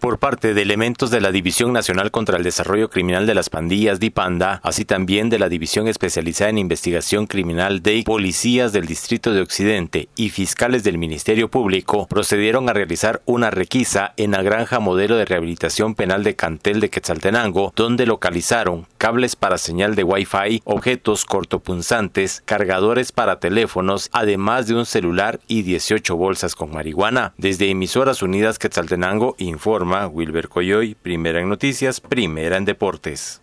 por parte de elementos de la División Nacional contra el Desarrollo Criminal de las Pandillas DIPANDA, así también de la División Especializada en Investigación Criminal de Policías del Distrito de Occidente y fiscales del Ministerio Público, procedieron a realizar una requisa en la granja modelo de rehabilitación penal de Cantel de Quetzaltenango, donde localizaron cables para señal de Wi-Fi, objetos cortopunzantes, cargadores para teléfonos, además de un celular y 18 bolsas con marihuana. Desde Emisoras Unidas Quetzaltenango informa Wilber Coyoy, primera en noticias, primera en deportes.